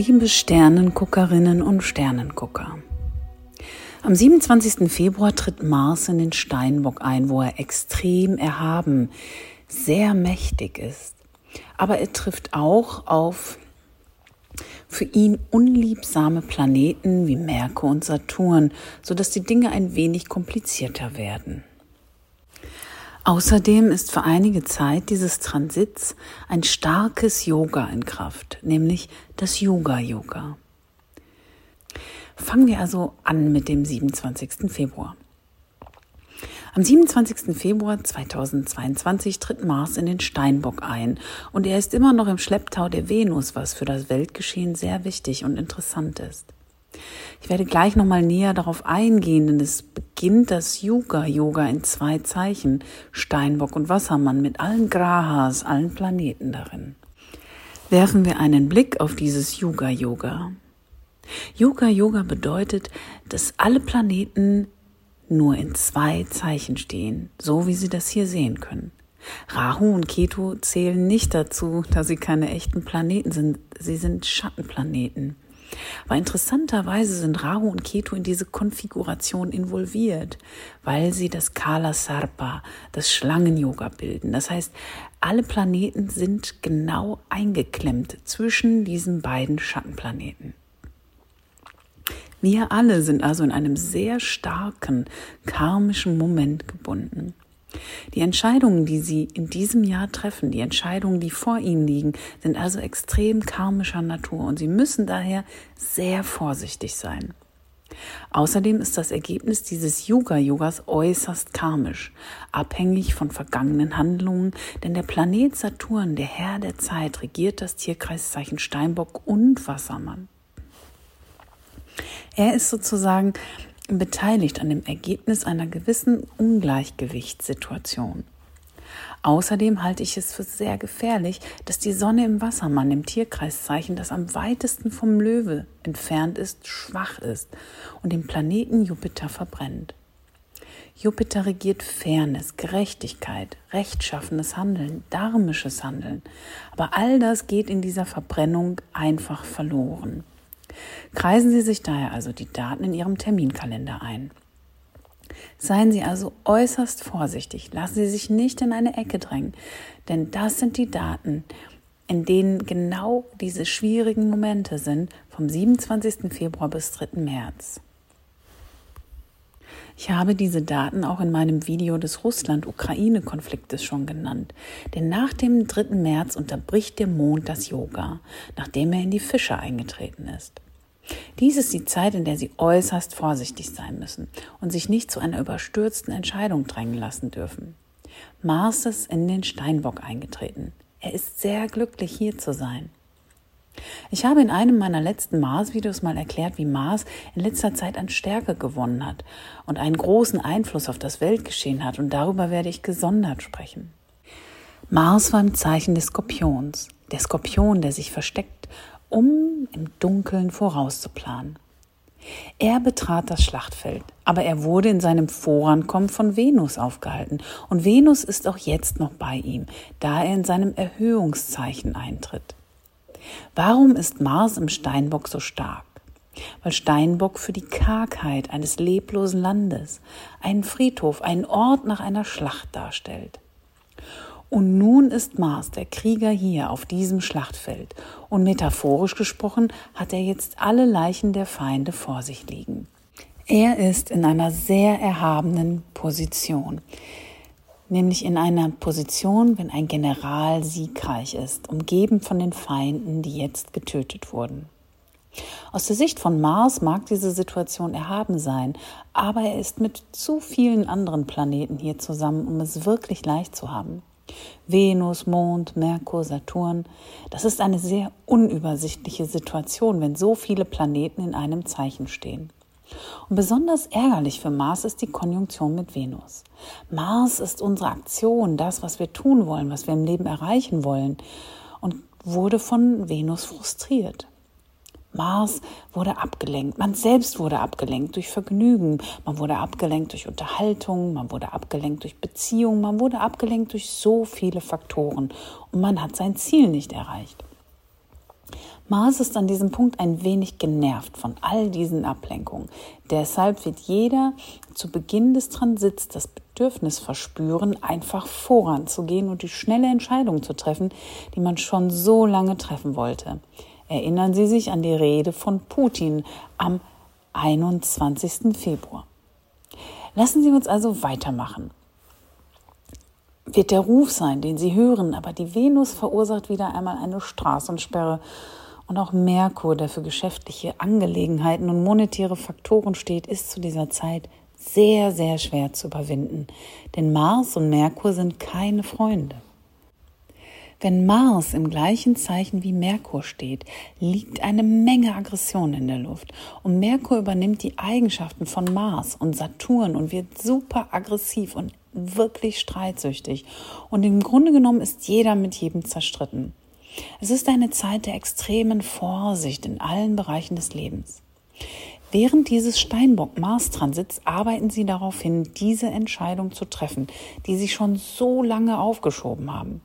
Liebe Sternenguckerinnen und Sternengucker. Am 27. Februar tritt Mars in den Steinbock ein, wo er extrem erhaben, sehr mächtig ist. Aber er trifft auch auf für ihn unliebsame Planeten wie Merkur und Saturn, sodass die Dinge ein wenig komplizierter werden. Außerdem ist für einige Zeit dieses Transits ein starkes Yoga in Kraft, nämlich das Yoga-Yoga. Fangen wir also an mit dem 27. Februar. Am 27. Februar 2022 tritt Mars in den Steinbock ein und er ist immer noch im Schlepptau der Venus, was für das Weltgeschehen sehr wichtig und interessant ist. Ich werde gleich nochmal näher darauf eingehen, denn es beginnt das Yuga-Yoga in zwei Zeichen, Steinbock und Wassermann, mit allen Grahas, allen Planeten darin. Werfen wir einen Blick auf dieses Yuga-Yoga. Yuga-Yoga bedeutet, dass alle Planeten nur in zwei Zeichen stehen, so wie Sie das hier sehen können. Rahu und Ketu zählen nicht dazu, da sie keine echten Planeten sind. Sie sind Schattenplaneten. Aber interessanterweise sind Rahu und Ketu in diese Konfiguration involviert, weil sie das Kala Sarpa, das Schlangen-Yoga bilden. Das heißt, alle Planeten sind genau eingeklemmt zwischen diesen beiden Schattenplaneten. Wir alle sind also in einem sehr starken karmischen Moment gebunden. Die Entscheidungen, die Sie in diesem Jahr treffen, die Entscheidungen, die vor Ihnen liegen, sind also extrem karmischer Natur und Sie müssen daher sehr vorsichtig sein. Außerdem ist das Ergebnis dieses Yoga-Yogas äußerst karmisch, abhängig von vergangenen Handlungen, denn der Planet Saturn, der Herr der Zeit, regiert das Tierkreiszeichen Steinbock und Wassermann. Er ist sozusagen beteiligt an dem Ergebnis einer gewissen Ungleichgewichtssituation. Außerdem halte ich es für sehr gefährlich, dass die Sonne im Wassermann, im Tierkreiszeichen, das am weitesten vom Löwe entfernt ist, schwach ist und den Planeten Jupiter verbrennt. Jupiter regiert Fairness, Gerechtigkeit, rechtschaffenes Handeln, dharmisches Handeln. Aber all das geht in dieser Verbrennung einfach verloren. Kreisen Sie sich daher also die Daten in Ihrem Terminkalender ein. Seien Sie also äußerst vorsichtig, lassen Sie sich nicht in eine Ecke drängen, denn das sind die Daten, in denen genau diese schwierigen Momente sind vom 27. Februar bis 3. März. Ich habe diese Daten auch in meinem Video des Russland-Ukraine-Konfliktes schon genannt. Denn nach dem 3. März unterbricht der Mond das Yoga, nachdem er in die Fische eingetreten ist. Dies ist die Zeit, in der Sie äußerst vorsichtig sein müssen und sich nicht zu einer überstürzten Entscheidung drängen lassen dürfen. Mars ist in den Steinbock eingetreten. Er ist sehr glücklich, hier zu sein. Ich habe in einem meiner letzten Mars-Videos mal erklärt, wie Mars in letzter Zeit an Stärke gewonnen hat und einen großen Einfluss auf das Weltgeschehen hat, und darüber werde ich gesondert sprechen. Mars war im Zeichen des Skorpions, der Skorpion, der sich versteckt um im Dunkeln vorauszuplanen. Er betrat das Schlachtfeld, aber er wurde in seinem Vorankommen von Venus aufgehalten, und Venus ist auch jetzt noch bei ihm, da er in seinem Erhöhungszeichen eintritt. Warum ist Mars im Steinbock so stark? Weil Steinbock für die Kargheit eines leblosen Landes, einen Friedhof, einen Ort nach einer Schlacht darstellt. Und nun ist Mars, der Krieger, hier auf diesem Schlachtfeld. Und metaphorisch gesprochen hat er jetzt alle Leichen der Feinde vor sich liegen. Er ist in einer sehr erhabenen Position. Nämlich in einer Position, wenn ein General siegreich ist, umgeben von den Feinden, die jetzt getötet wurden. Aus der Sicht von Mars mag diese Situation erhaben sein, aber er ist mit zu vielen anderen Planeten hier zusammen, um es wirklich leicht zu haben. Venus, Mond, Merkur, Saturn. Das ist eine sehr unübersichtliche Situation, wenn so viele Planeten in einem Zeichen stehen. Und besonders ärgerlich für Mars ist die Konjunktion mit Venus. Mars ist unsere Aktion, das, was wir tun wollen, was wir im Leben erreichen wollen, und wurde von Venus frustriert. Mars wurde abgelenkt, man selbst wurde abgelenkt durch Vergnügen, man wurde abgelenkt durch Unterhaltung, man wurde abgelenkt durch Beziehungen, man wurde abgelenkt durch so viele Faktoren und man hat sein Ziel nicht erreicht. Mars ist an diesem Punkt ein wenig genervt von all diesen Ablenkungen. Deshalb wird jeder zu Beginn des Transits das Bedürfnis verspüren, einfach voranzugehen und die schnelle Entscheidung zu treffen, die man schon so lange treffen wollte. Erinnern Sie sich an die Rede von Putin am 21. Februar. Lassen Sie uns also weitermachen. Wird der Ruf sein, den Sie hören, aber die Venus verursacht wieder einmal eine Straßensperre und auch Merkur, der für geschäftliche Angelegenheiten und monetäre Faktoren steht, ist zu dieser Zeit sehr, sehr schwer zu überwinden. Denn Mars und Merkur sind keine Freunde. Wenn Mars im gleichen Zeichen wie Merkur steht, liegt eine Menge Aggression in der Luft. Und Merkur übernimmt die Eigenschaften von Mars und Saturn und wird super aggressiv und wirklich streitsüchtig. Und im Grunde genommen ist jeder mit jedem zerstritten. Es ist eine Zeit der extremen Vorsicht in allen Bereichen des Lebens. Während dieses Steinbock-Mars-Transits arbeiten sie darauf hin, diese Entscheidung zu treffen, die sie schon so lange aufgeschoben haben.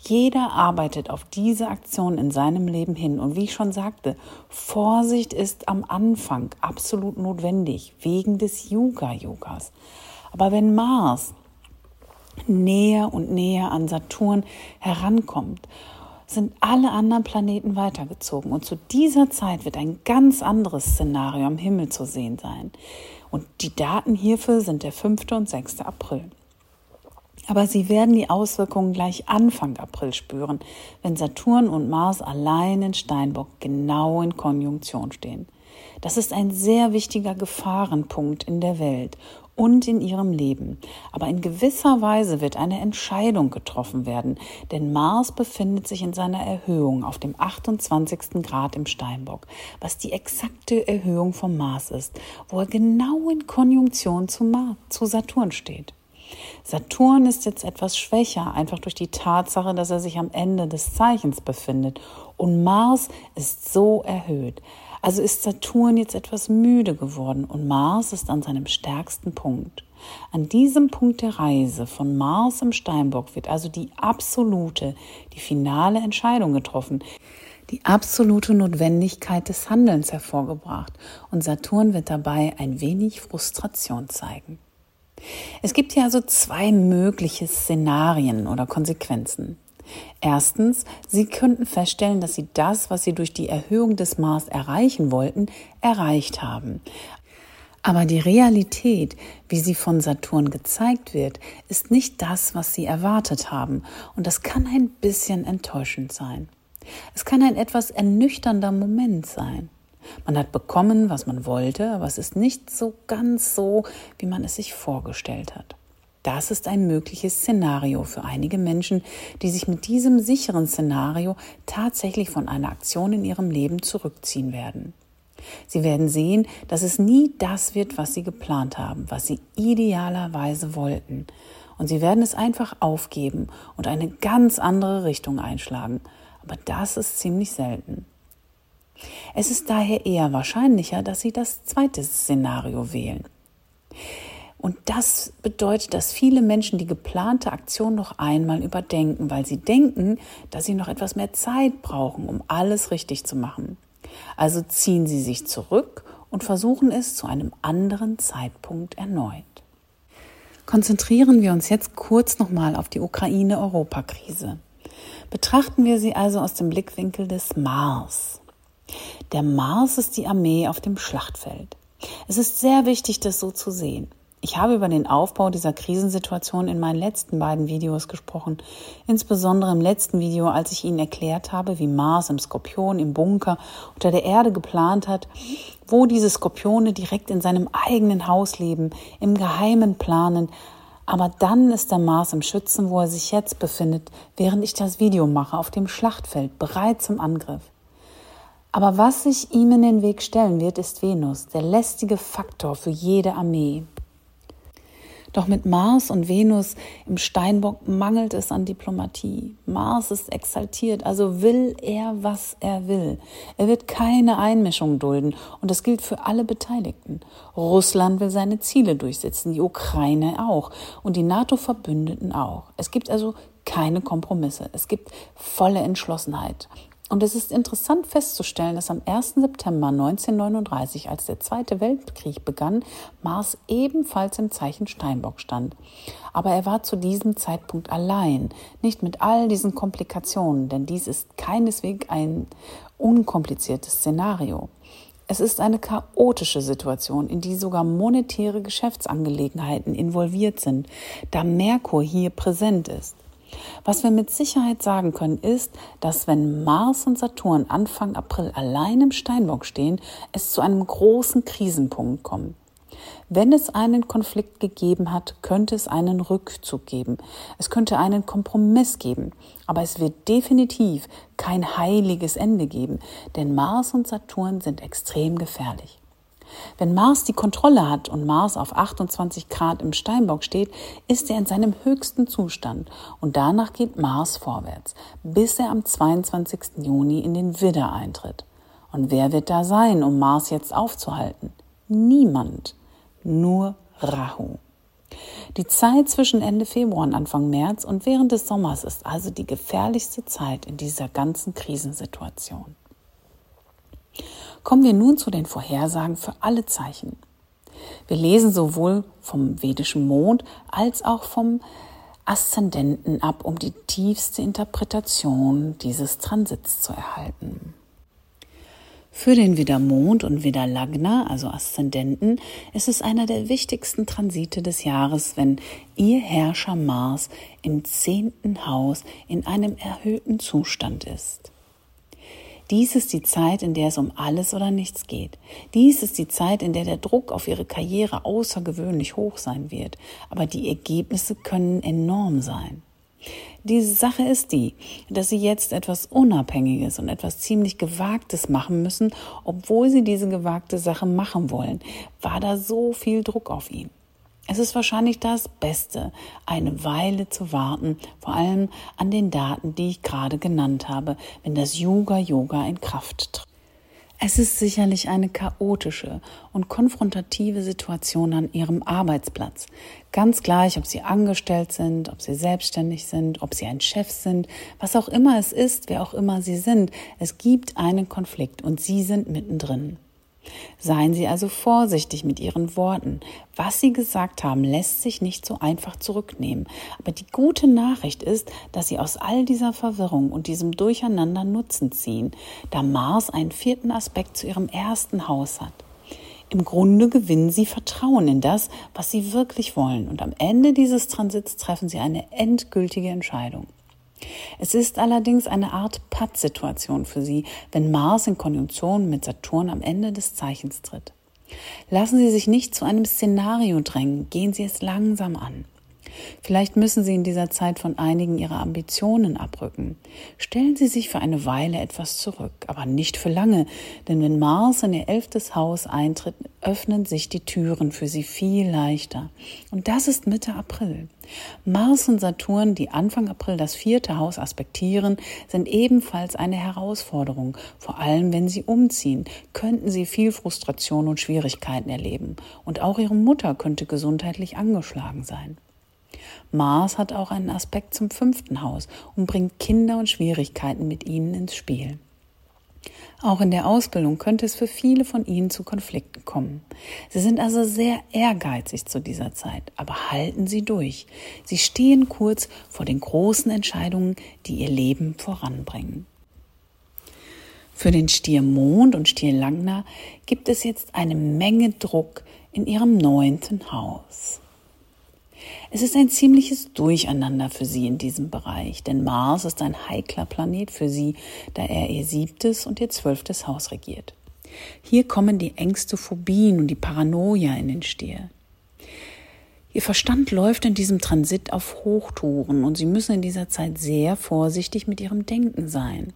Jeder arbeitet auf diese Aktion in seinem Leben hin. Und wie ich schon sagte, Vorsicht ist am Anfang absolut notwendig, wegen des Yoga-Yogas. Aber wenn Mars näher und näher an Saturn herankommt sind alle anderen Planeten weitergezogen. Und zu dieser Zeit wird ein ganz anderes Szenario am Himmel zu sehen sein. Und die Daten hierfür sind der 5. und 6. April. Aber Sie werden die Auswirkungen gleich Anfang April spüren, wenn Saturn und Mars allein in Steinbock genau in Konjunktion stehen. Das ist ein sehr wichtiger Gefahrenpunkt in der Welt und in ihrem Leben. Aber in gewisser Weise wird eine Entscheidung getroffen werden, denn Mars befindet sich in seiner Erhöhung auf dem 28. Grad im Steinbock, was die exakte Erhöhung vom Mars ist, wo er genau in Konjunktion zu, Mars, zu Saturn steht. Saturn ist jetzt etwas schwächer, einfach durch die Tatsache, dass er sich am Ende des Zeichens befindet. Und Mars ist so erhöht. Also ist Saturn jetzt etwas müde geworden und Mars ist an seinem stärksten Punkt. An diesem Punkt der Reise von Mars im Steinbock wird also die absolute, die finale Entscheidung getroffen, die absolute Notwendigkeit des Handelns hervorgebracht und Saturn wird dabei ein wenig Frustration zeigen. Es gibt hier also zwei mögliche Szenarien oder Konsequenzen. Erstens, Sie könnten feststellen, dass Sie das, was Sie durch die Erhöhung des Mars erreichen wollten, erreicht haben. Aber die Realität, wie sie von Saturn gezeigt wird, ist nicht das, was Sie erwartet haben. Und das kann ein bisschen enttäuschend sein. Es kann ein etwas ernüchternder Moment sein. Man hat bekommen, was man wollte, aber es ist nicht so ganz so, wie man es sich vorgestellt hat. Das ist ein mögliches Szenario für einige Menschen, die sich mit diesem sicheren Szenario tatsächlich von einer Aktion in ihrem Leben zurückziehen werden. Sie werden sehen, dass es nie das wird, was sie geplant haben, was sie idealerweise wollten. Und sie werden es einfach aufgeben und eine ganz andere Richtung einschlagen. Aber das ist ziemlich selten. Es ist daher eher wahrscheinlicher, dass sie das zweite Szenario wählen. Und das bedeutet, dass viele Menschen die geplante Aktion noch einmal überdenken, weil sie denken, dass sie noch etwas mehr Zeit brauchen, um alles richtig zu machen. Also ziehen sie sich zurück und versuchen es zu einem anderen Zeitpunkt erneut. Konzentrieren wir uns jetzt kurz nochmal auf die Ukraine-Europa-Krise. Betrachten wir sie also aus dem Blickwinkel des Mars. Der Mars ist die Armee auf dem Schlachtfeld. Es ist sehr wichtig, das so zu sehen. Ich habe über den Aufbau dieser Krisensituation in meinen letzten beiden Videos gesprochen, insbesondere im letzten Video, als ich Ihnen erklärt habe, wie Mars im Skorpion im Bunker unter der Erde geplant hat, wo diese Skorpione direkt in seinem eigenen Haus leben, im Geheimen planen. Aber dann ist der Mars im Schützen, wo er sich jetzt befindet, während ich das Video mache, auf dem Schlachtfeld, bereit zum Angriff. Aber was sich ihm in den Weg stellen wird, ist Venus, der lästige Faktor für jede Armee. Doch mit Mars und Venus im Steinbock mangelt es an Diplomatie. Mars ist exaltiert, also will er, was er will. Er wird keine Einmischung dulden und das gilt für alle Beteiligten. Russland will seine Ziele durchsetzen, die Ukraine auch und die NATO-Verbündeten auch. Es gibt also keine Kompromisse. Es gibt volle Entschlossenheit. Und es ist interessant festzustellen, dass am 1. September 1939, als der Zweite Weltkrieg begann, Mars ebenfalls im Zeichen Steinbock stand. Aber er war zu diesem Zeitpunkt allein, nicht mit all diesen Komplikationen, denn dies ist keineswegs ein unkompliziertes Szenario. Es ist eine chaotische Situation, in die sogar monetäre Geschäftsangelegenheiten involviert sind, da Merkur hier präsent ist. Was wir mit Sicherheit sagen können, ist, dass wenn Mars und Saturn Anfang April allein im Steinbock stehen, es zu einem großen Krisenpunkt kommt. Wenn es einen Konflikt gegeben hat, könnte es einen Rückzug geben. Es könnte einen Kompromiss geben. Aber es wird definitiv kein heiliges Ende geben, denn Mars und Saturn sind extrem gefährlich. Wenn Mars die Kontrolle hat und Mars auf 28 Grad im Steinbock steht, ist er in seinem höchsten Zustand und danach geht Mars vorwärts, bis er am 22. Juni in den Widder eintritt. Und wer wird da sein, um Mars jetzt aufzuhalten? Niemand, nur Rahu. Die Zeit zwischen Ende Februar und Anfang März und während des Sommers ist also die gefährlichste Zeit in dieser ganzen Krisensituation. Kommen wir nun zu den Vorhersagen für alle Zeichen. Wir lesen sowohl vom vedischen Mond als auch vom Aszendenten ab, um die tiefste Interpretation dieses Transits zu erhalten. Für den Widdermond und Widderlagna, also Aszendenten, ist es einer der wichtigsten Transite des Jahres, wenn ihr Herrscher Mars im zehnten Haus in einem erhöhten Zustand ist. Dies ist die Zeit, in der es um alles oder nichts geht. Dies ist die Zeit, in der der Druck auf ihre Karriere außergewöhnlich hoch sein wird. Aber die Ergebnisse können enorm sein. Die Sache ist die, dass sie jetzt etwas Unabhängiges und etwas ziemlich Gewagtes machen müssen, obwohl sie diese gewagte Sache machen wollen, war da so viel Druck auf ihn. Es ist wahrscheinlich das Beste, eine Weile zu warten, vor allem an den Daten, die ich gerade genannt habe, wenn das Yoga-Yoga in Kraft tritt. Es ist sicherlich eine chaotische und konfrontative Situation an Ihrem Arbeitsplatz. Ganz gleich, ob Sie angestellt sind, ob Sie selbstständig sind, ob Sie ein Chef sind, was auch immer es ist, wer auch immer Sie sind, es gibt einen Konflikt und Sie sind mittendrin. Seien Sie also vorsichtig mit Ihren Worten. Was Sie gesagt haben, lässt sich nicht so einfach zurücknehmen. Aber die gute Nachricht ist, dass Sie aus all dieser Verwirrung und diesem Durcheinander Nutzen ziehen, da Mars einen vierten Aspekt zu Ihrem ersten Haus hat. Im Grunde gewinnen Sie Vertrauen in das, was Sie wirklich wollen, und am Ende dieses Transits treffen Sie eine endgültige Entscheidung. Es ist allerdings eine Art Pattsituation für Sie, wenn Mars in Konjunktion mit Saturn am Ende des Zeichens tritt. Lassen Sie sich nicht zu einem Szenario drängen, gehen Sie es langsam an. Vielleicht müssen Sie in dieser Zeit von einigen Ihrer Ambitionen abrücken. Stellen Sie sich für eine Weile etwas zurück, aber nicht für lange, denn wenn Mars in Ihr elftes Haus eintritt, öffnen sich die Türen für Sie viel leichter. Und das ist Mitte April. Mars und Saturn, die Anfang April das vierte Haus aspektieren, sind ebenfalls eine Herausforderung. Vor allem, wenn Sie umziehen, könnten Sie viel Frustration und Schwierigkeiten erleben. Und auch Ihre Mutter könnte gesundheitlich angeschlagen sein. Mars hat auch einen Aspekt zum fünften Haus und bringt Kinder und Schwierigkeiten mit ihnen ins Spiel. Auch in der Ausbildung könnte es für viele von ihnen zu Konflikten kommen. Sie sind also sehr ehrgeizig zu dieser Zeit, aber halten Sie durch. Sie stehen kurz vor den großen Entscheidungen, die ihr Leben voranbringen. Für den Stier Mond und Stier Langner gibt es jetzt eine Menge Druck in ihrem neunten Haus. Es ist ein ziemliches Durcheinander für sie in diesem Bereich, denn Mars ist ein heikler Planet für sie, da er ihr siebtes und ihr zwölftes Haus regiert. Hier kommen die Ängste, Phobien und die Paranoia in den Stier. Ihr Verstand läuft in diesem Transit auf Hochtouren und sie müssen in dieser Zeit sehr vorsichtig mit ihrem Denken sein.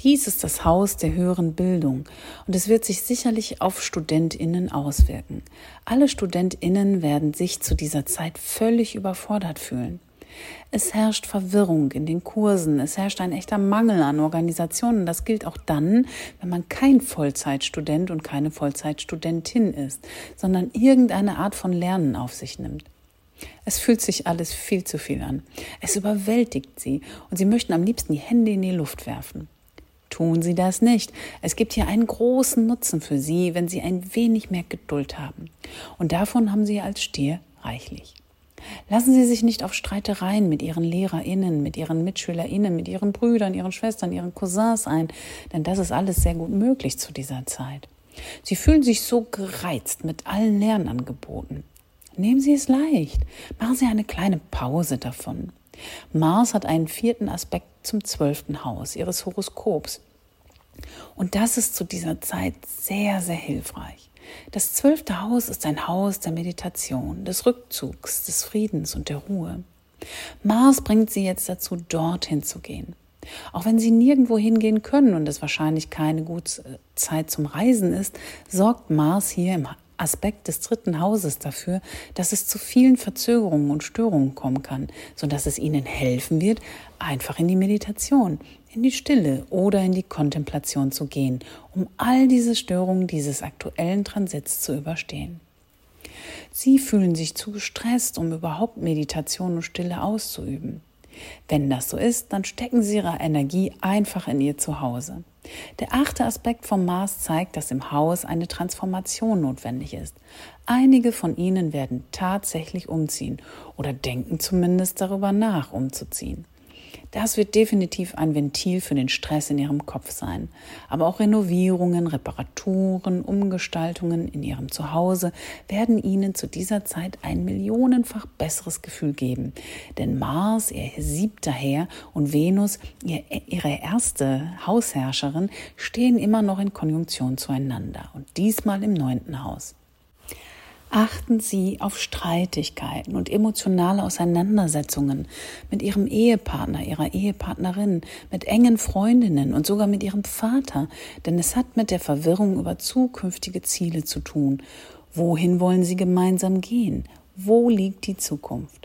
Dies ist das Haus der höheren Bildung und es wird sich sicherlich auf Studentinnen auswirken. Alle Studentinnen werden sich zu dieser Zeit völlig überfordert fühlen. Es herrscht Verwirrung in den Kursen, es herrscht ein echter Mangel an Organisationen. Das gilt auch dann, wenn man kein Vollzeitstudent und keine Vollzeitstudentin ist, sondern irgendeine Art von Lernen auf sich nimmt. Es fühlt sich alles viel zu viel an. Es überwältigt sie und sie möchten am liebsten die Hände in die Luft werfen. Tun Sie das nicht. Es gibt hier einen großen Nutzen für Sie, wenn Sie ein wenig mehr Geduld haben. Und davon haben Sie als Stier reichlich. Lassen Sie sich nicht auf Streitereien mit Ihren LehrerInnen, mit Ihren MitschülerInnen, mit Ihren Brüdern, Ihren Schwestern, Ihren Cousins ein, denn das ist alles sehr gut möglich zu dieser Zeit. Sie fühlen sich so gereizt mit allen Lernangeboten. Nehmen Sie es leicht. Machen Sie eine kleine Pause davon. Mars hat einen vierten Aspekt zum zwölften Haus Ihres Horoskops. Und das ist zu dieser Zeit sehr, sehr hilfreich. Das zwölfte Haus ist ein Haus der Meditation, des Rückzugs, des Friedens und der Ruhe. Mars bringt sie jetzt dazu, dorthin zu gehen. Auch wenn sie nirgendwo hingehen können und es wahrscheinlich keine gute Zeit zum Reisen ist, sorgt Mars hier im Aspekt des dritten Hauses dafür, dass es zu vielen Verzögerungen und Störungen kommen kann, sodass es ihnen helfen wird, einfach in die Meditation, in die Stille oder in die Kontemplation zu gehen, um all diese Störungen dieses aktuellen Transits zu überstehen. Sie fühlen sich zu gestresst, um überhaupt Meditation und Stille auszuüben. Wenn das so ist, dann stecken Sie Ihre Energie einfach in Ihr Zuhause. Der achte Aspekt vom Mars zeigt, dass im Haus eine Transformation notwendig ist. Einige von Ihnen werden tatsächlich umziehen oder denken zumindest darüber nach, umzuziehen. Das wird definitiv ein Ventil für den Stress in Ihrem Kopf sein. Aber auch Renovierungen, Reparaturen, Umgestaltungen in Ihrem Zuhause werden Ihnen zu dieser Zeit ein millionenfach besseres Gefühl geben. Denn Mars, Ihr siebter Herr, und Venus, Ihre erste Hausherrscherin, stehen immer noch in Konjunktion zueinander und diesmal im neunten Haus. Achten Sie auf Streitigkeiten und emotionale Auseinandersetzungen mit Ihrem Ehepartner, Ihrer Ehepartnerin, mit engen Freundinnen und sogar mit Ihrem Vater, denn es hat mit der Verwirrung über zukünftige Ziele zu tun. Wohin wollen Sie gemeinsam gehen? Wo liegt die Zukunft?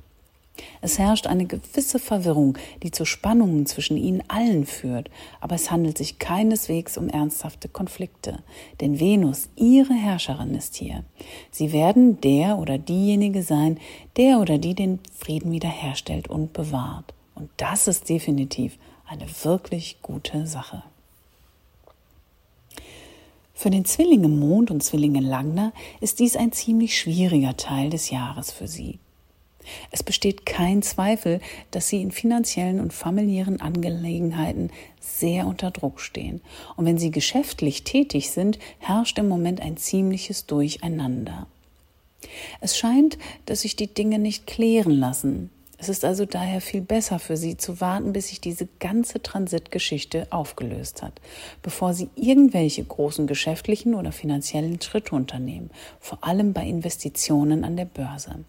Es herrscht eine gewisse Verwirrung, die zu Spannungen zwischen ihnen allen führt, aber es handelt sich keineswegs um ernsthafte Konflikte, denn Venus, ihre Herrscherin, ist hier. Sie werden der oder diejenige sein, der oder die den Frieden wiederherstellt und bewahrt. Und das ist definitiv eine wirklich gute Sache. Für den Zwillinge Mond und Zwillinge Langner ist dies ein ziemlich schwieriger Teil des Jahres für sie. Es besteht kein Zweifel, dass sie in finanziellen und familiären Angelegenheiten sehr unter Druck stehen. Und wenn sie geschäftlich tätig sind, herrscht im Moment ein ziemliches Durcheinander. Es scheint, dass sich die Dinge nicht klären lassen. Es ist also daher viel besser für Sie zu warten, bis sich diese ganze Transitgeschichte aufgelöst hat, bevor Sie irgendwelche großen geschäftlichen oder finanziellen Schritte unternehmen, vor allem bei Investitionen an der Börse.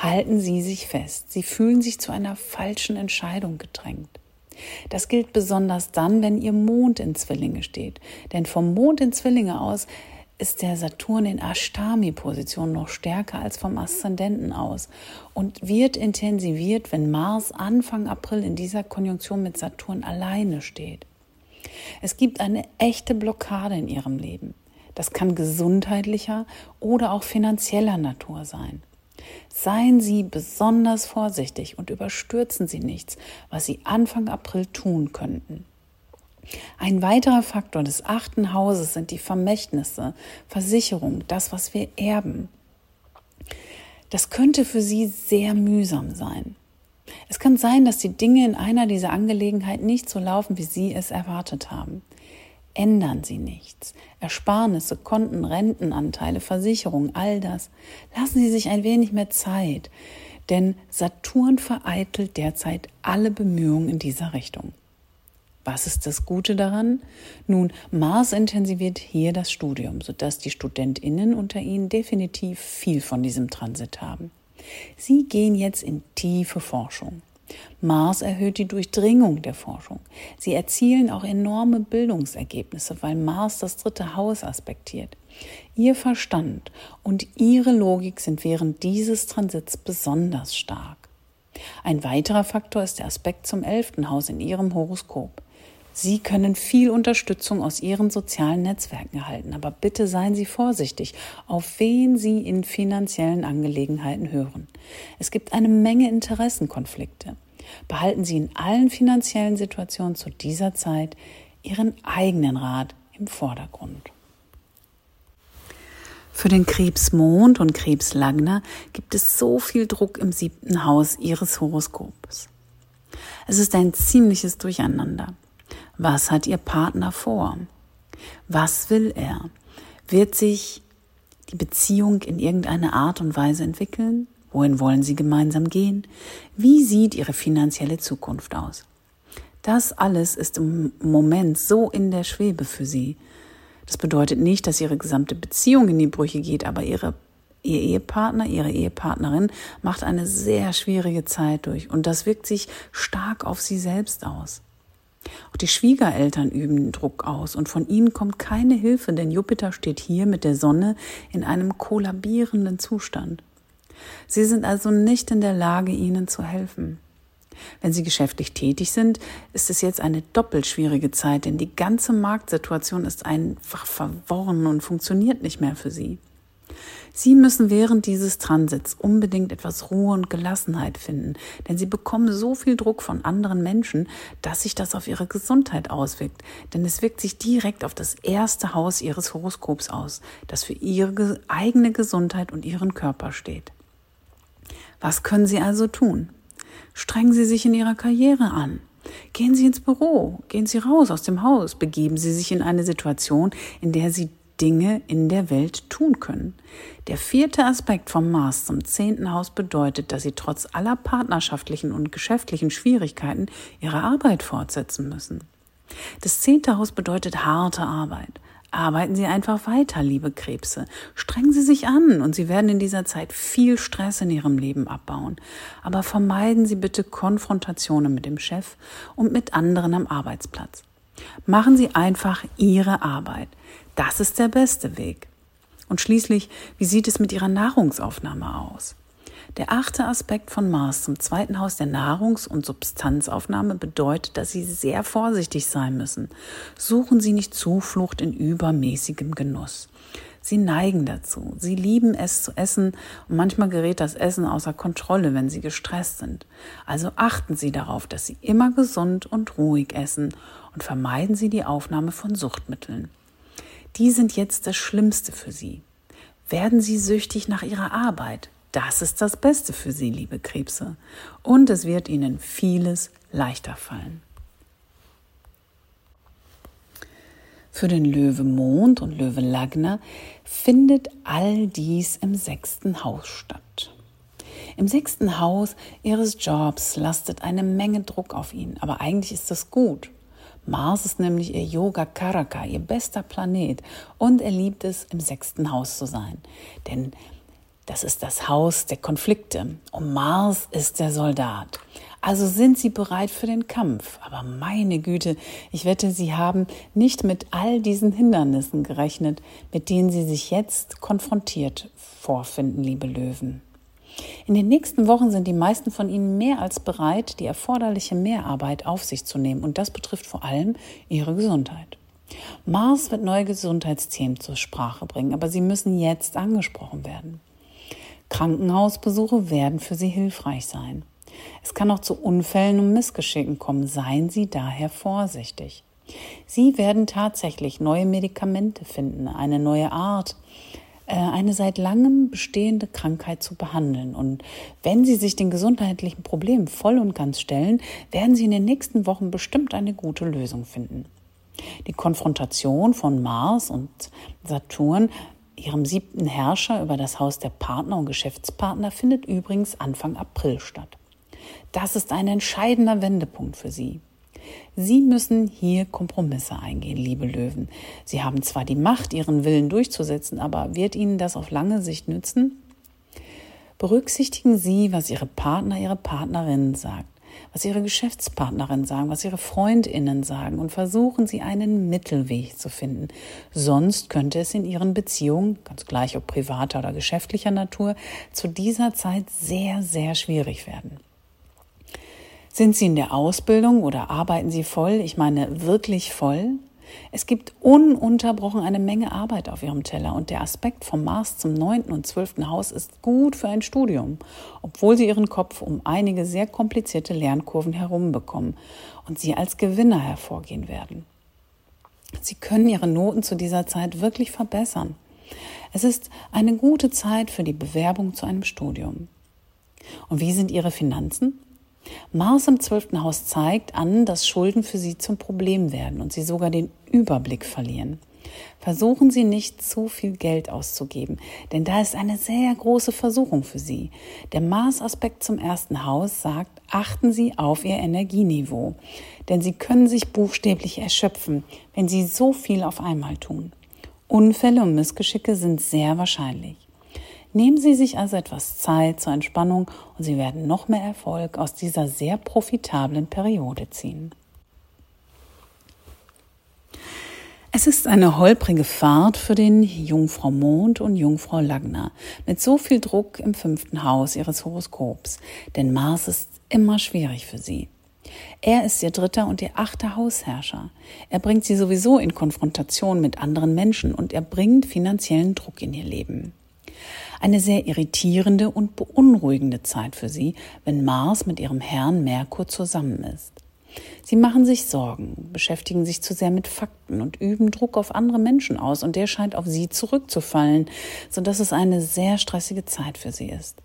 Halten Sie sich fest, Sie fühlen sich zu einer falschen Entscheidung gedrängt. Das gilt besonders dann, wenn Ihr Mond in Zwillinge steht. Denn vom Mond in Zwillinge aus ist der Saturn in Ashtami-Position noch stärker als vom Aszendenten aus und wird intensiviert, wenn Mars Anfang April in dieser Konjunktion mit Saturn alleine steht. Es gibt eine echte Blockade in Ihrem Leben. Das kann gesundheitlicher oder auch finanzieller Natur sein. Seien Sie besonders vorsichtig und überstürzen Sie nichts, was Sie Anfang April tun könnten. Ein weiterer Faktor des achten Hauses sind die Vermächtnisse, Versicherung, das, was wir erben. Das könnte für Sie sehr mühsam sein. Es kann sein, dass die Dinge in einer dieser Angelegenheiten nicht so laufen, wie Sie es erwartet haben ändern Sie nichts. Ersparnisse, Konten, Rentenanteile, Versicherungen, all das. Lassen Sie sich ein wenig mehr Zeit, denn Saturn vereitelt derzeit alle Bemühungen in dieser Richtung. Was ist das Gute daran? Nun, Mars intensiviert hier das Studium, sodass die Studentinnen unter Ihnen definitiv viel von diesem Transit haben. Sie gehen jetzt in tiefe Forschung. Mars erhöht die Durchdringung der Forschung. Sie erzielen auch enorme Bildungsergebnisse, weil Mars das dritte Haus aspektiert. Ihr Verstand und ihre Logik sind während dieses Transits besonders stark. Ein weiterer Faktor ist der Aspekt zum elften Haus in ihrem Horoskop. Sie können viel Unterstützung aus Ihren sozialen Netzwerken erhalten, aber bitte seien Sie vorsichtig, auf wen Sie in finanziellen Angelegenheiten hören. Es gibt eine Menge Interessenkonflikte. Behalten Sie in allen finanziellen Situationen zu dieser Zeit ihren eigenen Rat im Vordergrund. Für den Krebsmond und Krebslagner gibt es so viel Druck im siebten Haus ihres Horoskops. Es ist ein ziemliches Durcheinander. Was hat ihr Partner vor? Was will er? Wird sich die Beziehung in irgendeine Art und Weise entwickeln? Wohin wollen sie gemeinsam gehen? Wie sieht ihre finanzielle Zukunft aus? Das alles ist im Moment so in der Schwebe für sie. Das bedeutet nicht, dass ihre gesamte Beziehung in die Brüche geht, aber ihre, ihr Ehepartner, ihre Ehepartnerin macht eine sehr schwierige Zeit durch und das wirkt sich stark auf sie selbst aus. Auch die Schwiegereltern üben Druck aus und von ihnen kommt keine Hilfe, denn Jupiter steht hier mit der Sonne in einem kollabierenden Zustand. Sie sind also nicht in der Lage, ihnen zu helfen. Wenn Sie geschäftlich tätig sind, ist es jetzt eine doppelt schwierige Zeit, denn die ganze Marktsituation ist einfach verworren und funktioniert nicht mehr für Sie. Sie müssen während dieses Transits unbedingt etwas Ruhe und Gelassenheit finden, denn Sie bekommen so viel Druck von anderen Menschen, dass sich das auf Ihre Gesundheit auswirkt. Denn es wirkt sich direkt auf das erste Haus Ihres Horoskops aus, das für Ihre eigene Gesundheit und Ihren Körper steht. Was können Sie also tun? Strengen Sie sich in Ihrer Karriere an. Gehen Sie ins Büro, gehen Sie raus aus dem Haus, begeben Sie sich in eine Situation, in der Sie Dinge in der Welt tun können. Der vierte Aspekt vom Mars zum zehnten Haus bedeutet, dass Sie trotz aller partnerschaftlichen und geschäftlichen Schwierigkeiten Ihre Arbeit fortsetzen müssen. Das zehnte Haus bedeutet harte Arbeit. Arbeiten Sie einfach weiter, liebe Krebse. Strengen Sie sich an und Sie werden in dieser Zeit viel Stress in Ihrem Leben abbauen. Aber vermeiden Sie bitte Konfrontationen mit dem Chef und mit anderen am Arbeitsplatz. Machen Sie einfach Ihre Arbeit. Das ist der beste Weg. Und schließlich, wie sieht es mit Ihrer Nahrungsaufnahme aus? Der achte Aspekt von Mars zum zweiten Haus der Nahrungs- und Substanzaufnahme bedeutet, dass Sie sehr vorsichtig sein müssen. Suchen Sie nicht Zuflucht in übermäßigem Genuss. Sie neigen dazu. Sie lieben es zu essen und manchmal gerät das Essen außer Kontrolle, wenn Sie gestresst sind. Also achten Sie darauf, dass Sie immer gesund und ruhig essen und vermeiden Sie die Aufnahme von Suchtmitteln. Die sind jetzt das Schlimmste für Sie. Werden Sie süchtig nach Ihrer Arbeit? Das ist das Beste für Sie, liebe Krebse. Und es wird Ihnen vieles leichter fallen. Für den Löwe Mond und Löwe Lagner findet all dies im sechsten Haus statt. Im sechsten Haus Ihres Jobs lastet eine Menge Druck auf ihn, aber eigentlich ist das gut. Mars ist nämlich ihr Yoga Karaka, ihr bester Planet, und er liebt es, im sechsten Haus zu sein. Denn das ist das Haus der Konflikte. Und Mars ist der Soldat. Also sind sie bereit für den Kampf. Aber meine Güte, ich wette, sie haben nicht mit all diesen Hindernissen gerechnet, mit denen sie sich jetzt konfrontiert vorfinden, liebe Löwen. In den nächsten Wochen sind die meisten von Ihnen mehr als bereit, die erforderliche Mehrarbeit auf sich zu nehmen. Und das betrifft vor allem Ihre Gesundheit. Mars wird neue Gesundheitsthemen zur Sprache bringen, aber sie müssen jetzt angesprochen werden. Krankenhausbesuche werden für Sie hilfreich sein. Es kann auch zu Unfällen und Missgeschicken kommen. Seien Sie daher vorsichtig. Sie werden tatsächlich neue Medikamente finden, eine neue Art, eine seit langem bestehende Krankheit zu behandeln. Und wenn Sie sich den gesundheitlichen Problemen voll und ganz stellen, werden Sie in den nächsten Wochen bestimmt eine gute Lösung finden. Die Konfrontation von Mars und Saturn ihrem siebten Herrscher über das Haus der Partner und Geschäftspartner findet übrigens Anfang April statt. Das ist ein entscheidender Wendepunkt für Sie. Sie müssen hier Kompromisse eingehen, liebe Löwen. Sie haben zwar die Macht, Ihren Willen durchzusetzen, aber wird Ihnen das auf lange Sicht nützen? Berücksichtigen Sie, was Ihre Partner, Ihre Partnerin sagt was ihre Geschäftspartnerin sagen, was ihre Freundinnen sagen und versuchen sie einen Mittelweg zu finden. Sonst könnte es in ihren Beziehungen, ganz gleich ob privater oder geschäftlicher Natur, zu dieser Zeit sehr, sehr schwierig werden. Sind Sie in der Ausbildung oder arbeiten Sie voll? Ich meine wirklich voll? Es gibt ununterbrochen eine Menge Arbeit auf ihrem Teller und der Aspekt vom Mars zum neunten und zwölften Haus ist gut für ein Studium, obwohl sie ihren Kopf um einige sehr komplizierte Lernkurven herum bekommen und sie als Gewinner hervorgehen werden. Sie können Ihre Noten zu dieser Zeit wirklich verbessern. Es ist eine gute Zeit für die Bewerbung zu einem Studium. Und wie sind Ihre Finanzen? Mars im zwölften Haus zeigt an, dass Schulden für Sie zum Problem werden und Sie sogar den Überblick verlieren. Versuchen Sie nicht zu viel Geld auszugeben, denn da ist eine sehr große Versuchung für Sie. Der Mars-Aspekt zum ersten Haus sagt, achten Sie auf Ihr Energieniveau, denn Sie können sich buchstäblich erschöpfen, wenn Sie so viel auf einmal tun. Unfälle und Missgeschicke sind sehr wahrscheinlich. Nehmen Sie sich also etwas Zeit zur Entspannung und Sie werden noch mehr Erfolg aus dieser sehr profitablen Periode ziehen. Es ist eine holprige Fahrt für den Jungfrau Mond und Jungfrau Lagna mit so viel Druck im fünften Haus ihres Horoskops, denn Mars ist immer schwierig für sie. Er ist ihr dritter und ihr achter Hausherrscher. Er bringt sie sowieso in Konfrontation mit anderen Menschen und er bringt finanziellen Druck in ihr Leben. Eine sehr irritierende und beunruhigende Zeit für sie, wenn Mars mit ihrem Herrn Merkur zusammen ist. Sie machen sich Sorgen, beschäftigen sich zu sehr mit Fakten und üben Druck auf andere Menschen aus, und der scheint auf sie zurückzufallen, so dass es eine sehr stressige Zeit für sie ist.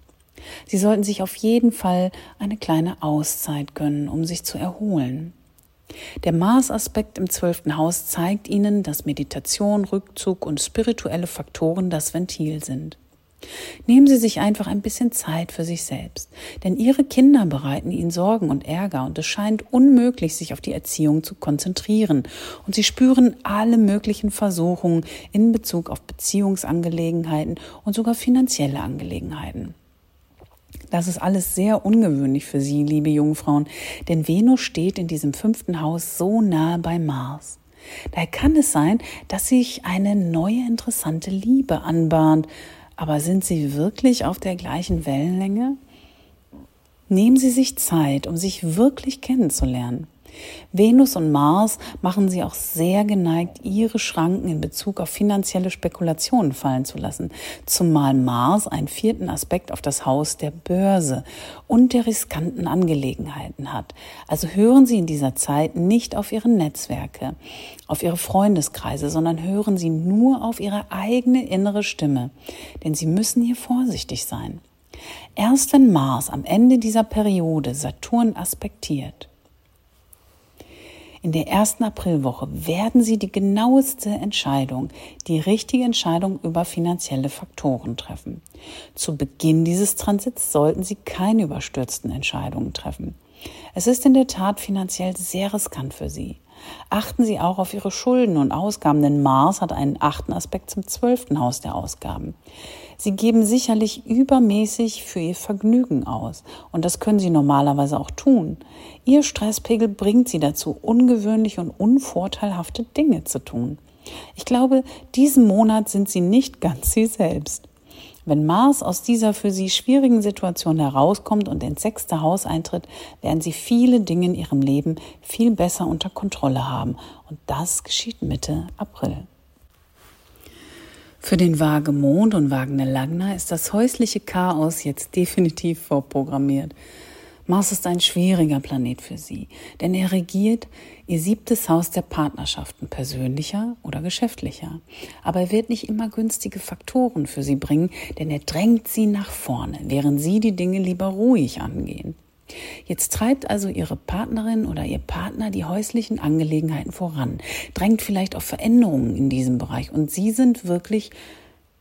Sie sollten sich auf jeden Fall eine kleine Auszeit gönnen, um sich zu erholen. Der Mars-Aspekt im zwölften Haus zeigt Ihnen, dass Meditation, Rückzug und spirituelle Faktoren das Ventil sind. Nehmen Sie sich einfach ein bisschen Zeit für sich selbst, denn Ihre Kinder bereiten Ihnen Sorgen und Ärger und es scheint unmöglich, sich auf die Erziehung zu konzentrieren und Sie spüren alle möglichen Versuchungen in Bezug auf Beziehungsangelegenheiten und sogar finanzielle Angelegenheiten. Das ist alles sehr ungewöhnlich für Sie, liebe Jungfrauen, denn Venus steht in diesem fünften Haus so nahe bei Mars. Daher kann es sein, dass sich eine neue interessante Liebe anbahnt, aber sind Sie wirklich auf der gleichen Wellenlänge? Nehmen Sie sich Zeit, um sich wirklich kennenzulernen. Venus und Mars machen sie auch sehr geneigt, ihre Schranken in Bezug auf finanzielle Spekulationen fallen zu lassen, zumal Mars einen vierten Aspekt auf das Haus der Börse und der riskanten Angelegenheiten hat. Also hören Sie in dieser Zeit nicht auf Ihre Netzwerke, auf Ihre Freundeskreise, sondern hören Sie nur auf Ihre eigene innere Stimme, denn Sie müssen hier vorsichtig sein. Erst wenn Mars am Ende dieser Periode Saturn aspektiert, in der ersten Aprilwoche werden Sie die genaueste Entscheidung, die richtige Entscheidung über finanzielle Faktoren treffen. Zu Beginn dieses Transits sollten Sie keine überstürzten Entscheidungen treffen. Es ist in der Tat finanziell sehr riskant für Sie. Achten Sie auch auf Ihre Schulden und Ausgaben, denn Mars hat einen achten Aspekt zum zwölften Haus der Ausgaben. Sie geben sicherlich übermäßig für Ihr Vergnügen aus und das können Sie normalerweise auch tun. Ihr Stresspegel bringt Sie dazu, ungewöhnliche und unvorteilhafte Dinge zu tun. Ich glaube, diesen Monat sind Sie nicht ganz Sie selbst. Wenn Mars aus dieser für sie schwierigen Situation herauskommt und ins sechste Haus eintritt, werden sie viele Dinge in ihrem Leben viel besser unter Kontrolle haben. Und das geschieht Mitte April. Für den Wagemond und Wagner Lagna ist das häusliche Chaos jetzt definitiv vorprogrammiert. Mars ist ein schwieriger Planet für Sie, denn er regiert Ihr siebtes Haus der Partnerschaften, persönlicher oder geschäftlicher. Aber er wird nicht immer günstige Faktoren für Sie bringen, denn er drängt Sie nach vorne, während Sie die Dinge lieber ruhig angehen. Jetzt treibt also Ihre Partnerin oder Ihr Partner die häuslichen Angelegenheiten voran, drängt vielleicht auf Veränderungen in diesem Bereich und Sie sind wirklich,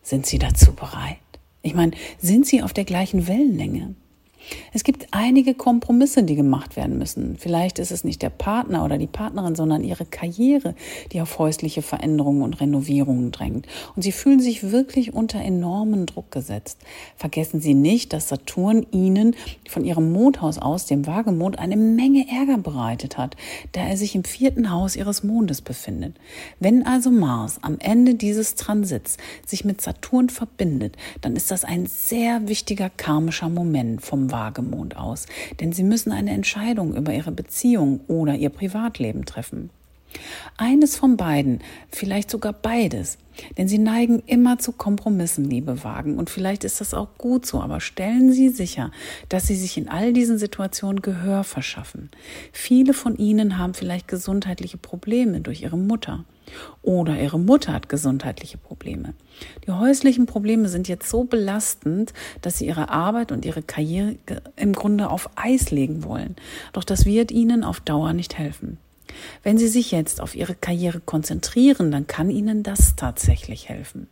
sind Sie dazu bereit? Ich meine, sind Sie auf der gleichen Wellenlänge? Es gibt einige Kompromisse, die gemacht werden müssen. Vielleicht ist es nicht der Partner oder die Partnerin, sondern ihre Karriere, die auf häusliche Veränderungen und Renovierungen drängt. Und sie fühlen sich wirklich unter enormen Druck gesetzt. Vergessen Sie nicht, dass Saturn Ihnen von Ihrem Mondhaus aus, dem Wagemond, eine Menge Ärger bereitet hat, da er sich im vierten Haus Ihres Mondes befindet. Wenn also Mars am Ende dieses Transits sich mit Saturn verbindet, dann ist das ein sehr wichtiger karmischer Moment vom Wagemond aus, denn sie müssen eine Entscheidung über ihre Beziehung oder ihr Privatleben treffen. Eines von beiden, vielleicht sogar beides, denn sie neigen immer zu Kompromissen, liebe Wagen, und vielleicht ist das auch gut so, aber stellen Sie sicher, dass Sie sich in all diesen Situationen Gehör verschaffen. Viele von Ihnen haben vielleicht gesundheitliche Probleme durch Ihre Mutter. Oder ihre Mutter hat gesundheitliche Probleme. Die häuslichen Probleme sind jetzt so belastend, dass sie ihre Arbeit und ihre Karriere im Grunde auf Eis legen wollen. Doch das wird ihnen auf Dauer nicht helfen. Wenn sie sich jetzt auf ihre Karriere konzentrieren, dann kann ihnen das tatsächlich helfen.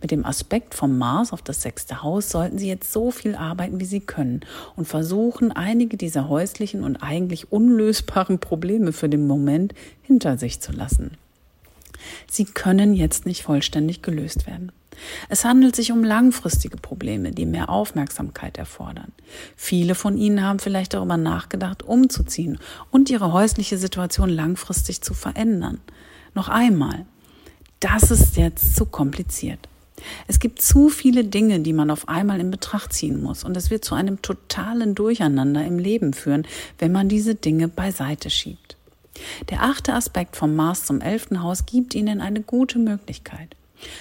Mit dem Aspekt vom Mars auf das sechste Haus sollten Sie jetzt so viel arbeiten, wie Sie können und versuchen, einige dieser häuslichen und eigentlich unlösbaren Probleme für den Moment hinter sich zu lassen. Sie können jetzt nicht vollständig gelöst werden. Es handelt sich um langfristige Probleme, die mehr Aufmerksamkeit erfordern. Viele von Ihnen haben vielleicht darüber nachgedacht, umzuziehen und ihre häusliche Situation langfristig zu verändern. Noch einmal, das ist jetzt zu kompliziert. Es gibt zu viele Dinge, die man auf einmal in Betracht ziehen muss, und es wird zu einem totalen Durcheinander im Leben führen, wenn man diese Dinge beiseite schiebt. Der achte Aspekt vom Mars zum elften Haus gibt Ihnen eine gute Möglichkeit.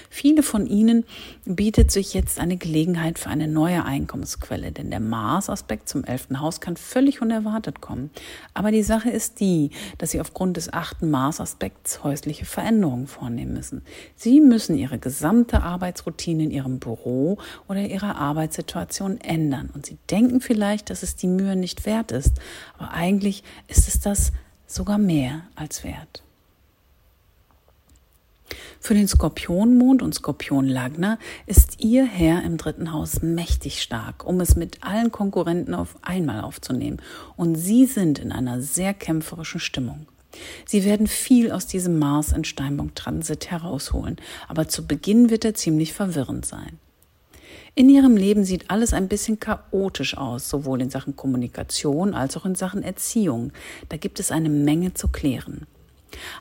Viele von ihnen bietet sich jetzt eine Gelegenheit für eine neue Einkommensquelle, denn der Mars-Aspekt zum elften Haus kann völlig unerwartet kommen. Aber die Sache ist die, dass sie aufgrund des achten Mars-Aspekts häusliche Veränderungen vornehmen müssen. Sie müssen ihre gesamte Arbeitsroutine in ihrem Büro oder ihrer Arbeitssituation ändern. Und sie denken vielleicht, dass es die Mühe nicht wert ist, aber eigentlich ist es das sogar mehr als wert. Für den Skorpionmond und Skorpion Lagna ist ihr Herr im dritten Haus mächtig stark, um es mit allen Konkurrenten auf einmal aufzunehmen. Und sie sind in einer sehr kämpferischen Stimmung. Sie werden viel aus diesem Mars in Steinbock-Transit herausholen, aber zu Beginn wird er ziemlich verwirrend sein. In ihrem Leben sieht alles ein bisschen chaotisch aus, sowohl in Sachen Kommunikation als auch in Sachen Erziehung. Da gibt es eine Menge zu klären.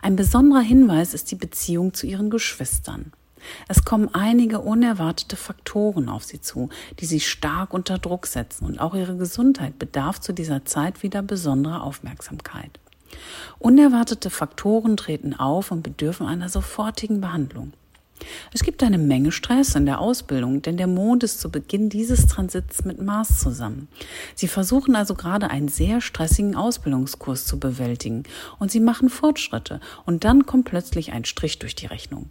Ein besonderer Hinweis ist die Beziehung zu ihren Geschwistern. Es kommen einige unerwartete Faktoren auf sie zu, die sie stark unter Druck setzen und auch ihre Gesundheit bedarf zu dieser Zeit wieder besonderer Aufmerksamkeit. Unerwartete Faktoren treten auf und bedürfen einer sofortigen Behandlung. Es gibt eine Menge Stress in der Ausbildung, denn der Mond ist zu Beginn dieses Transits mit Mars zusammen. Sie versuchen also gerade einen sehr stressigen Ausbildungskurs zu bewältigen und sie machen Fortschritte und dann kommt plötzlich ein Strich durch die Rechnung.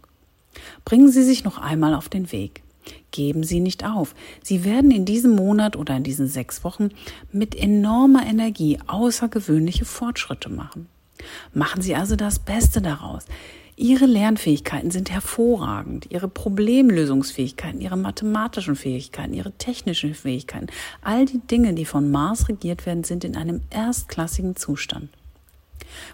Bringen Sie sich noch einmal auf den Weg. Geben Sie nicht auf. Sie werden in diesem Monat oder in diesen sechs Wochen mit enormer Energie außergewöhnliche Fortschritte machen. Machen Sie also das Beste daraus. Ihre Lernfähigkeiten sind hervorragend. Ihre Problemlösungsfähigkeiten, ihre mathematischen Fähigkeiten, ihre technischen Fähigkeiten, all die Dinge, die von Mars regiert werden, sind in einem erstklassigen Zustand.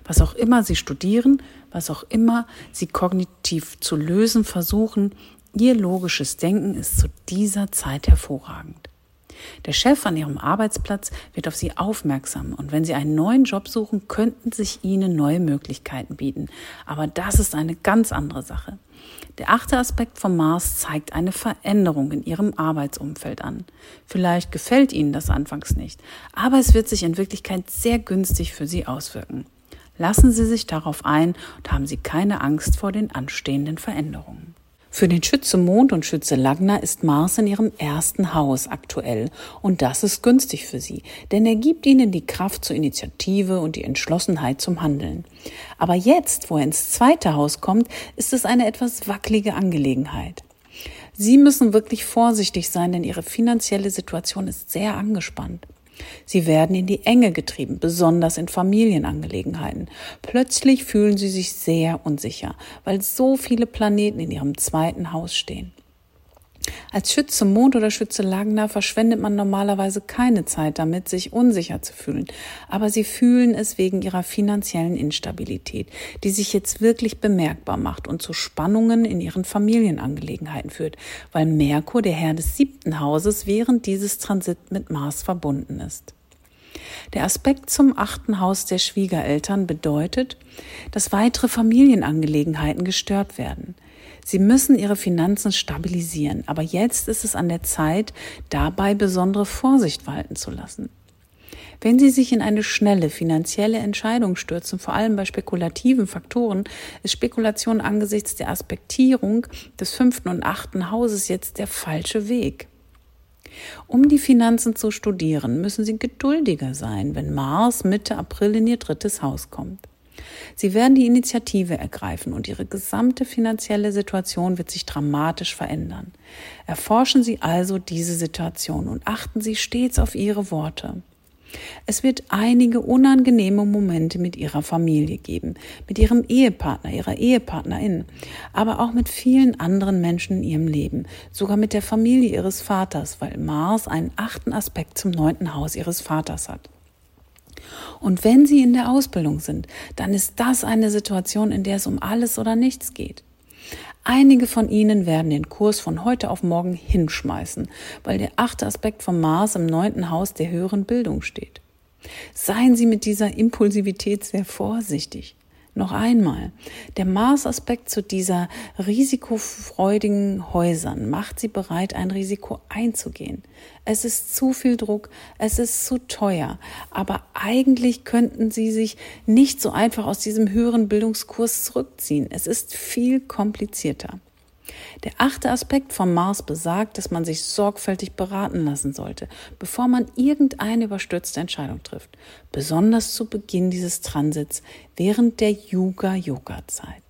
Was auch immer Sie studieren, was auch immer Sie kognitiv zu lösen versuchen, Ihr logisches Denken ist zu dieser Zeit hervorragend. Der Chef an Ihrem Arbeitsplatz wird auf Sie aufmerksam und wenn Sie einen neuen Job suchen, könnten sich Ihnen neue Möglichkeiten bieten. Aber das ist eine ganz andere Sache. Der achte Aspekt vom Mars zeigt eine Veränderung in Ihrem Arbeitsumfeld an. Vielleicht gefällt Ihnen das anfangs nicht, aber es wird sich in Wirklichkeit sehr günstig für Sie auswirken. Lassen Sie sich darauf ein und haben Sie keine Angst vor den anstehenden Veränderungen. Für den Schütze Mond und Schütze Lagna ist Mars in ihrem ersten Haus aktuell und das ist günstig für sie, denn er gibt ihnen die Kraft zur Initiative und die Entschlossenheit zum Handeln. Aber jetzt, wo er ins zweite Haus kommt, ist es eine etwas wackelige Angelegenheit. Sie müssen wirklich vorsichtig sein, denn ihre finanzielle Situation ist sehr angespannt. Sie werden in die Enge getrieben, besonders in Familienangelegenheiten. Plötzlich fühlen sie sich sehr unsicher, weil so viele Planeten in ihrem zweiten Haus stehen. Als Schütze Mond oder Schütze Lagner verschwendet man normalerweise keine Zeit damit, sich unsicher zu fühlen. Aber sie fühlen es wegen ihrer finanziellen Instabilität, die sich jetzt wirklich bemerkbar macht und zu Spannungen in ihren Familienangelegenheiten führt, weil Merkur, der Herr des siebten Hauses, während dieses Transit mit Mars verbunden ist. Der Aspekt zum achten Haus der Schwiegereltern bedeutet, dass weitere Familienangelegenheiten gestört werden. Sie müssen ihre Finanzen stabilisieren, aber jetzt ist es an der Zeit, dabei besondere Vorsicht walten zu lassen. Wenn Sie sich in eine schnelle finanzielle Entscheidung stürzen, vor allem bei spekulativen Faktoren, ist Spekulation angesichts der Aspektierung des fünften und achten Hauses jetzt der falsche Weg. Um die Finanzen zu studieren, müssen Sie geduldiger sein, wenn Mars Mitte April in Ihr drittes Haus kommt. Sie werden die Initiative ergreifen und Ihre gesamte finanzielle Situation wird sich dramatisch verändern. Erforschen Sie also diese Situation und achten Sie stets auf Ihre Worte. Es wird einige unangenehme Momente mit ihrer Familie geben, mit ihrem Ehepartner, ihrer Ehepartnerin, aber auch mit vielen anderen Menschen in ihrem Leben, sogar mit der Familie ihres Vaters, weil Mars einen achten Aspekt zum neunten Haus ihres Vaters hat. Und wenn Sie in der Ausbildung sind, dann ist das eine Situation, in der es um alles oder nichts geht. Einige von Ihnen werden den Kurs von heute auf morgen hinschmeißen, weil der achte Aspekt vom Mars im neunten Haus der höheren Bildung steht. Seien Sie mit dieser Impulsivität sehr vorsichtig. Noch einmal, der Mars-Aspekt zu dieser risikofreudigen Häusern macht sie bereit, ein Risiko einzugehen. Es ist zu viel Druck, es ist zu teuer, aber eigentlich könnten sie sich nicht so einfach aus diesem höheren Bildungskurs zurückziehen. Es ist viel komplizierter. Der achte Aspekt vom Mars besagt, dass man sich sorgfältig beraten lassen sollte, bevor man irgendeine überstürzte Entscheidung trifft, besonders zu Beginn dieses Transits während der Yuga-Yoga-Zeit.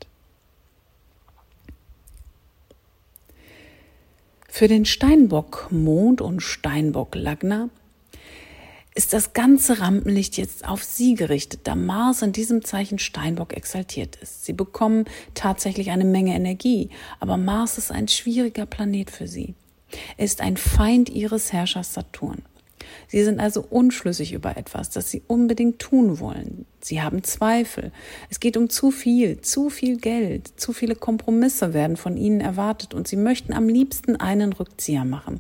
Für den Steinbock Mond und Steinbock Lagna ist das ganze Rampenlicht jetzt auf sie gerichtet, da Mars in diesem Zeichen Steinbock exaltiert ist. Sie bekommen tatsächlich eine Menge Energie, aber Mars ist ein schwieriger Planet für sie. Er ist ein Feind ihres Herrschers Saturn. Sie sind also unschlüssig über etwas, das sie unbedingt tun wollen. Sie haben Zweifel. Es geht um zu viel, zu viel Geld, zu viele Kompromisse werden von ihnen erwartet und sie möchten am liebsten einen Rückzieher machen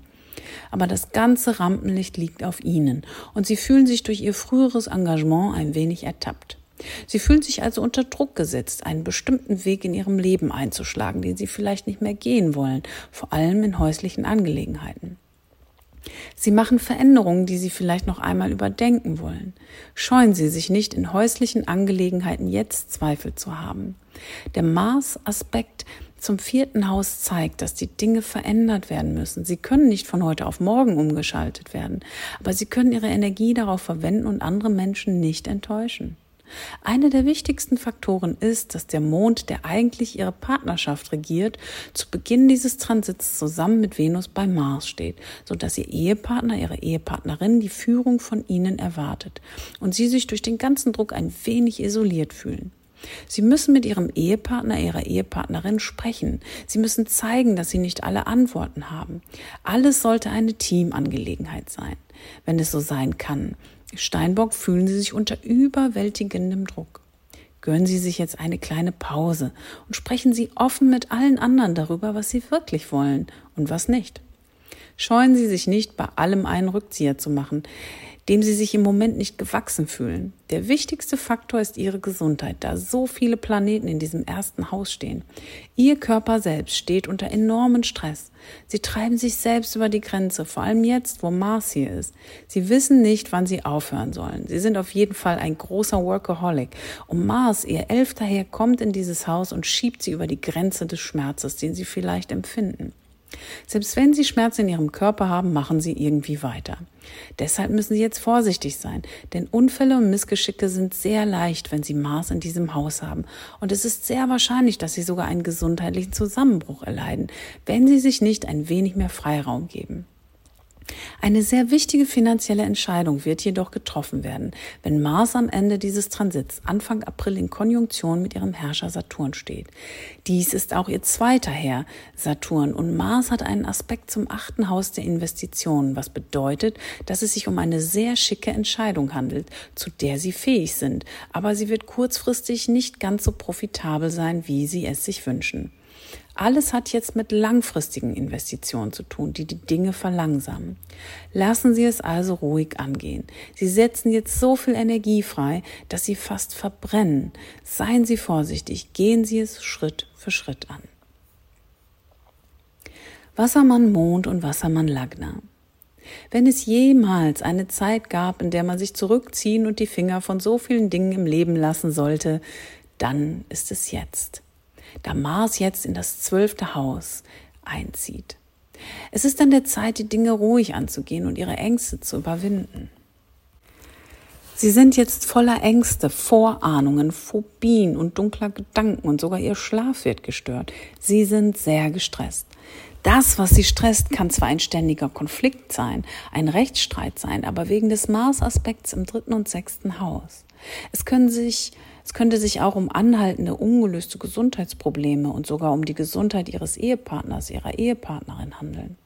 aber das ganze Rampenlicht liegt auf ihnen und sie fühlen sich durch ihr früheres Engagement ein wenig ertappt. Sie fühlen sich also unter Druck gesetzt, einen bestimmten Weg in ihrem Leben einzuschlagen, den sie vielleicht nicht mehr gehen wollen, vor allem in häuslichen Angelegenheiten. Sie machen Veränderungen, die Sie vielleicht noch einmal überdenken wollen. Scheuen Sie sich nicht, in häuslichen Angelegenheiten jetzt Zweifel zu haben. Der Mars-Aspekt zum vierten Haus zeigt, dass die Dinge verändert werden müssen. Sie können nicht von heute auf morgen umgeschaltet werden, aber sie können ihre Energie darauf verwenden und andere Menschen nicht enttäuschen. Einer der wichtigsten Faktoren ist, dass der Mond, der eigentlich ihre Partnerschaft regiert, zu Beginn dieses Transits zusammen mit Venus bei Mars steht, so dass ihr Ehepartner, ihre Ehepartnerin die Führung von ihnen erwartet und sie sich durch den ganzen Druck ein wenig isoliert fühlen. Sie müssen mit Ihrem Ehepartner, Ihrer Ehepartnerin sprechen. Sie müssen zeigen, dass Sie nicht alle Antworten haben. Alles sollte eine Teamangelegenheit sein. Wenn es so sein kann, Steinbock fühlen Sie sich unter überwältigendem Druck. Gönnen Sie sich jetzt eine kleine Pause und sprechen Sie offen mit allen anderen darüber, was Sie wirklich wollen und was nicht. Scheuen Sie sich nicht, bei allem einen Rückzieher zu machen dem sie sich im Moment nicht gewachsen fühlen. Der wichtigste Faktor ist ihre Gesundheit, da so viele Planeten in diesem ersten Haus stehen. Ihr Körper selbst steht unter enormen Stress. Sie treiben sich selbst über die Grenze, vor allem jetzt, wo Mars hier ist. Sie wissen nicht, wann sie aufhören sollen. Sie sind auf jeden Fall ein großer Workaholic. Und Mars, ihr elfter Herr, kommt in dieses Haus und schiebt sie über die Grenze des Schmerzes, den sie vielleicht empfinden. Selbst wenn Sie Schmerzen in Ihrem Körper haben, machen Sie irgendwie weiter. Deshalb müssen Sie jetzt vorsichtig sein, denn Unfälle und Missgeschicke sind sehr leicht, wenn Sie Mars in diesem Haus haben. Und es ist sehr wahrscheinlich, dass Sie sogar einen gesundheitlichen Zusammenbruch erleiden, wenn Sie sich nicht ein wenig mehr Freiraum geben. Eine sehr wichtige finanzielle Entscheidung wird jedoch getroffen werden, wenn Mars am Ende dieses Transits Anfang April in Konjunktion mit ihrem Herrscher Saturn steht. Dies ist auch ihr zweiter Herr, Saturn, und Mars hat einen Aspekt zum achten Haus der Investitionen, was bedeutet, dass es sich um eine sehr schicke Entscheidung handelt, zu der sie fähig sind, aber sie wird kurzfristig nicht ganz so profitabel sein, wie sie es sich wünschen. Alles hat jetzt mit langfristigen Investitionen zu tun, die die Dinge verlangsamen. Lassen Sie es also ruhig angehen. Sie setzen jetzt so viel Energie frei, dass Sie fast verbrennen. Seien Sie vorsichtig, gehen Sie es Schritt für Schritt an. Wassermann Mond und Wassermann Lagna. Wenn es jemals eine Zeit gab, in der man sich zurückziehen und die Finger von so vielen Dingen im Leben lassen sollte, dann ist es jetzt da Mars jetzt in das zwölfte Haus einzieht. Es ist dann der Zeit, die Dinge ruhig anzugehen und ihre Ängste zu überwinden. Sie sind jetzt voller Ängste, Vorahnungen, Phobien und dunkler Gedanken und sogar ihr Schlaf wird gestört. Sie sind sehr gestresst. Das, was sie stresst, kann zwar ein ständiger Konflikt sein, ein Rechtsstreit sein, aber wegen des Mars-Aspekts im dritten und sechsten Haus. Es können sich es könnte sich auch um anhaltende, ungelöste Gesundheitsprobleme und sogar um die Gesundheit Ihres Ehepartners, Ihrer Ehepartnerin handeln.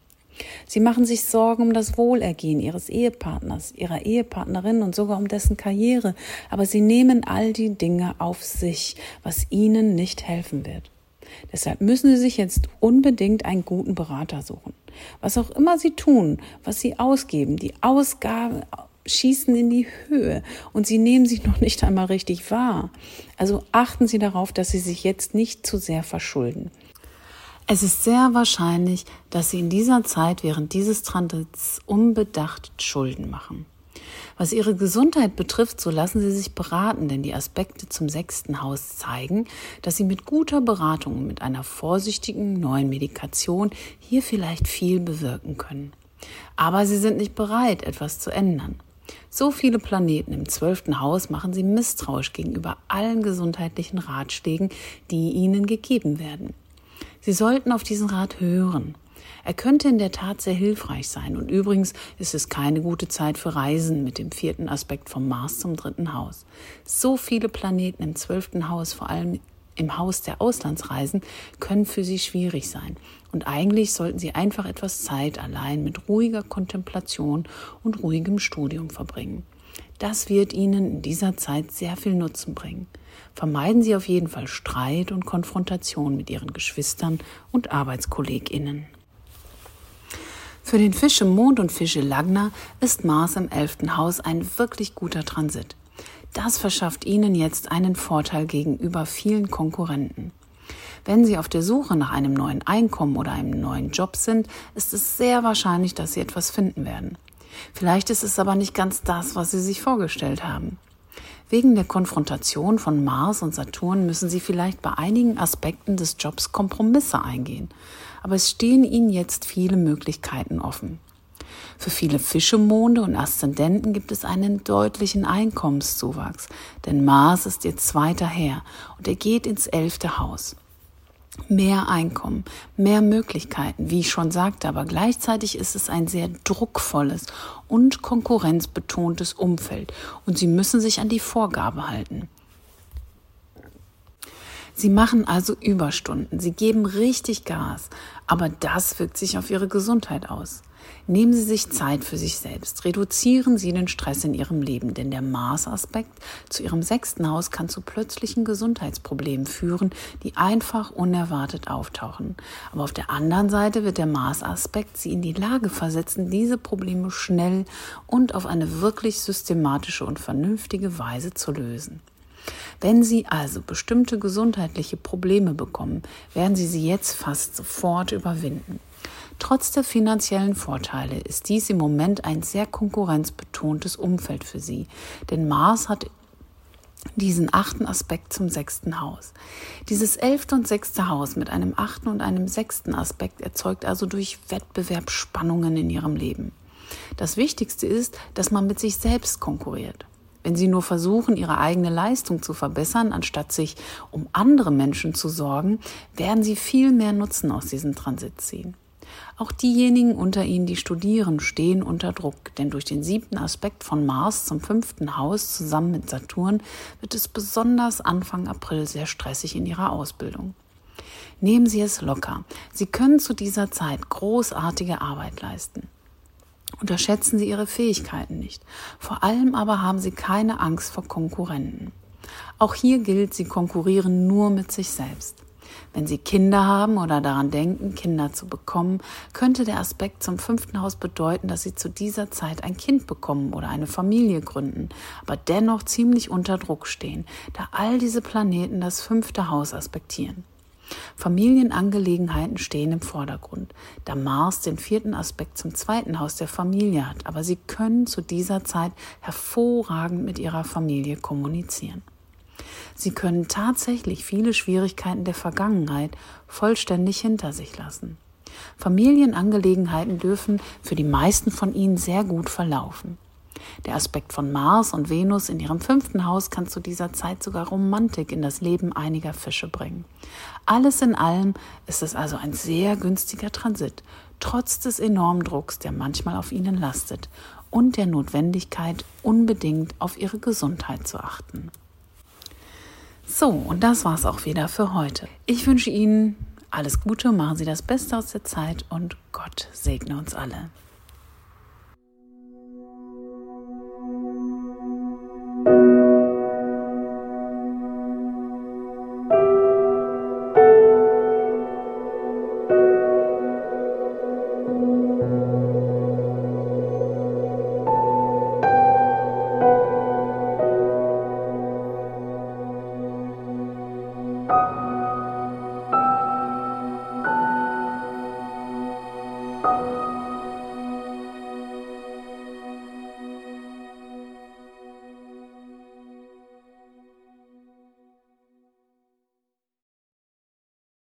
Sie machen sich Sorgen um das Wohlergehen Ihres Ehepartners, Ihrer Ehepartnerin und sogar um dessen Karriere, aber Sie nehmen all die Dinge auf sich, was Ihnen nicht helfen wird. Deshalb müssen Sie sich jetzt unbedingt einen guten Berater suchen. Was auch immer Sie tun, was Sie ausgeben, die Ausgaben schießen in die Höhe und Sie nehmen sich noch nicht einmal richtig wahr. Also achten Sie darauf, dass Sie sich jetzt nicht zu sehr verschulden. Es ist sehr wahrscheinlich, dass Sie in dieser Zeit während dieses Transits unbedacht Schulden machen. Was Ihre Gesundheit betrifft, so lassen Sie sich beraten, denn die Aspekte zum sechsten Haus zeigen, dass Sie mit guter Beratung und mit einer vorsichtigen neuen Medikation hier vielleicht viel bewirken können. Aber Sie sind nicht bereit, etwas zu ändern. So viele Planeten im zwölften Haus machen Sie misstrauisch gegenüber allen gesundheitlichen Ratschlägen, die Ihnen gegeben werden. Sie sollten auf diesen Rat hören. Er könnte in der Tat sehr hilfreich sein. Und übrigens ist es keine gute Zeit für Reisen mit dem vierten Aspekt vom Mars zum dritten Haus. So viele Planeten im zwölften Haus, vor allem im Haus der Auslandsreisen, können für Sie schwierig sein. Und eigentlich sollten Sie einfach etwas Zeit allein mit ruhiger Kontemplation und ruhigem Studium verbringen. Das wird Ihnen in dieser Zeit sehr viel Nutzen bringen. Vermeiden Sie auf jeden Fall Streit und Konfrontation mit Ihren Geschwistern und Arbeitskolleginnen. Für den Fische Mond und Fische Lagna ist Mars im elften Haus ein wirklich guter Transit. Das verschafft Ihnen jetzt einen Vorteil gegenüber vielen Konkurrenten. Wenn Sie auf der Suche nach einem neuen Einkommen oder einem neuen Job sind, ist es sehr wahrscheinlich, dass Sie etwas finden werden. Vielleicht ist es aber nicht ganz das, was Sie sich vorgestellt haben. Wegen der Konfrontation von Mars und Saturn müssen Sie vielleicht bei einigen Aspekten des Jobs Kompromisse eingehen. Aber es stehen Ihnen jetzt viele Möglichkeiten offen. Für viele Fischemonde und Aszendenten gibt es einen deutlichen Einkommenszuwachs, denn Mars ist ihr zweiter Herr und er geht ins elfte Haus mehr Einkommen, mehr Möglichkeiten, wie ich schon sagte, aber gleichzeitig ist es ein sehr druckvolles und konkurrenzbetontes Umfeld und Sie müssen sich an die Vorgabe halten. Sie machen also Überstunden, Sie geben richtig Gas, aber das wirkt sich auf Ihre Gesundheit aus. Nehmen Sie sich Zeit für sich selbst. Reduzieren Sie den Stress in Ihrem Leben, denn der Mars-Aspekt zu Ihrem sechsten Haus kann zu plötzlichen Gesundheitsproblemen führen, die einfach unerwartet auftauchen. Aber auf der anderen Seite wird der Mars-Aspekt Sie in die Lage versetzen, diese Probleme schnell und auf eine wirklich systematische und vernünftige Weise zu lösen. Wenn Sie also bestimmte gesundheitliche Probleme bekommen, werden Sie sie jetzt fast sofort überwinden. Trotz der finanziellen Vorteile ist dies im Moment ein sehr konkurrenzbetontes Umfeld für Sie, denn Mars hat diesen achten Aspekt zum sechsten Haus. Dieses elfte und sechste Haus mit einem achten und einem sechsten Aspekt erzeugt also durch Wettbewerb Spannungen in Ihrem Leben. Das Wichtigste ist, dass man mit sich selbst konkurriert. Wenn Sie nur versuchen, Ihre eigene Leistung zu verbessern, anstatt sich um andere Menschen zu sorgen, werden Sie viel mehr Nutzen aus diesem Transit ziehen. Auch diejenigen unter Ihnen, die studieren, stehen unter Druck, denn durch den siebten Aspekt von Mars zum fünften Haus zusammen mit Saturn wird es besonders Anfang April sehr stressig in Ihrer Ausbildung. Nehmen Sie es locker. Sie können zu dieser Zeit großartige Arbeit leisten. Unterschätzen Sie Ihre Fähigkeiten nicht. Vor allem aber haben Sie keine Angst vor Konkurrenten. Auch hier gilt, Sie konkurrieren nur mit sich selbst. Wenn Sie Kinder haben oder daran denken, Kinder zu bekommen, könnte der Aspekt zum fünften Haus bedeuten, dass Sie zu dieser Zeit ein Kind bekommen oder eine Familie gründen, aber dennoch ziemlich unter Druck stehen, da all diese Planeten das fünfte Haus aspektieren. Familienangelegenheiten stehen im Vordergrund, da Mars den vierten Aspekt zum zweiten Haus der Familie hat, aber Sie können zu dieser Zeit hervorragend mit Ihrer Familie kommunizieren. Sie können tatsächlich viele Schwierigkeiten der Vergangenheit vollständig hinter sich lassen. Familienangelegenheiten dürfen für die meisten von Ihnen sehr gut verlaufen. Der Aspekt von Mars und Venus in ihrem fünften Haus kann zu dieser Zeit sogar Romantik in das Leben einiger Fische bringen. Alles in allem ist es also ein sehr günstiger Transit, trotz des enormen Drucks, der manchmal auf ihnen lastet und der Notwendigkeit, unbedingt auf ihre Gesundheit zu achten. So, und das war's auch wieder für heute. Ich wünsche Ihnen alles Gute, machen Sie das Beste aus der Zeit und Gott segne uns alle.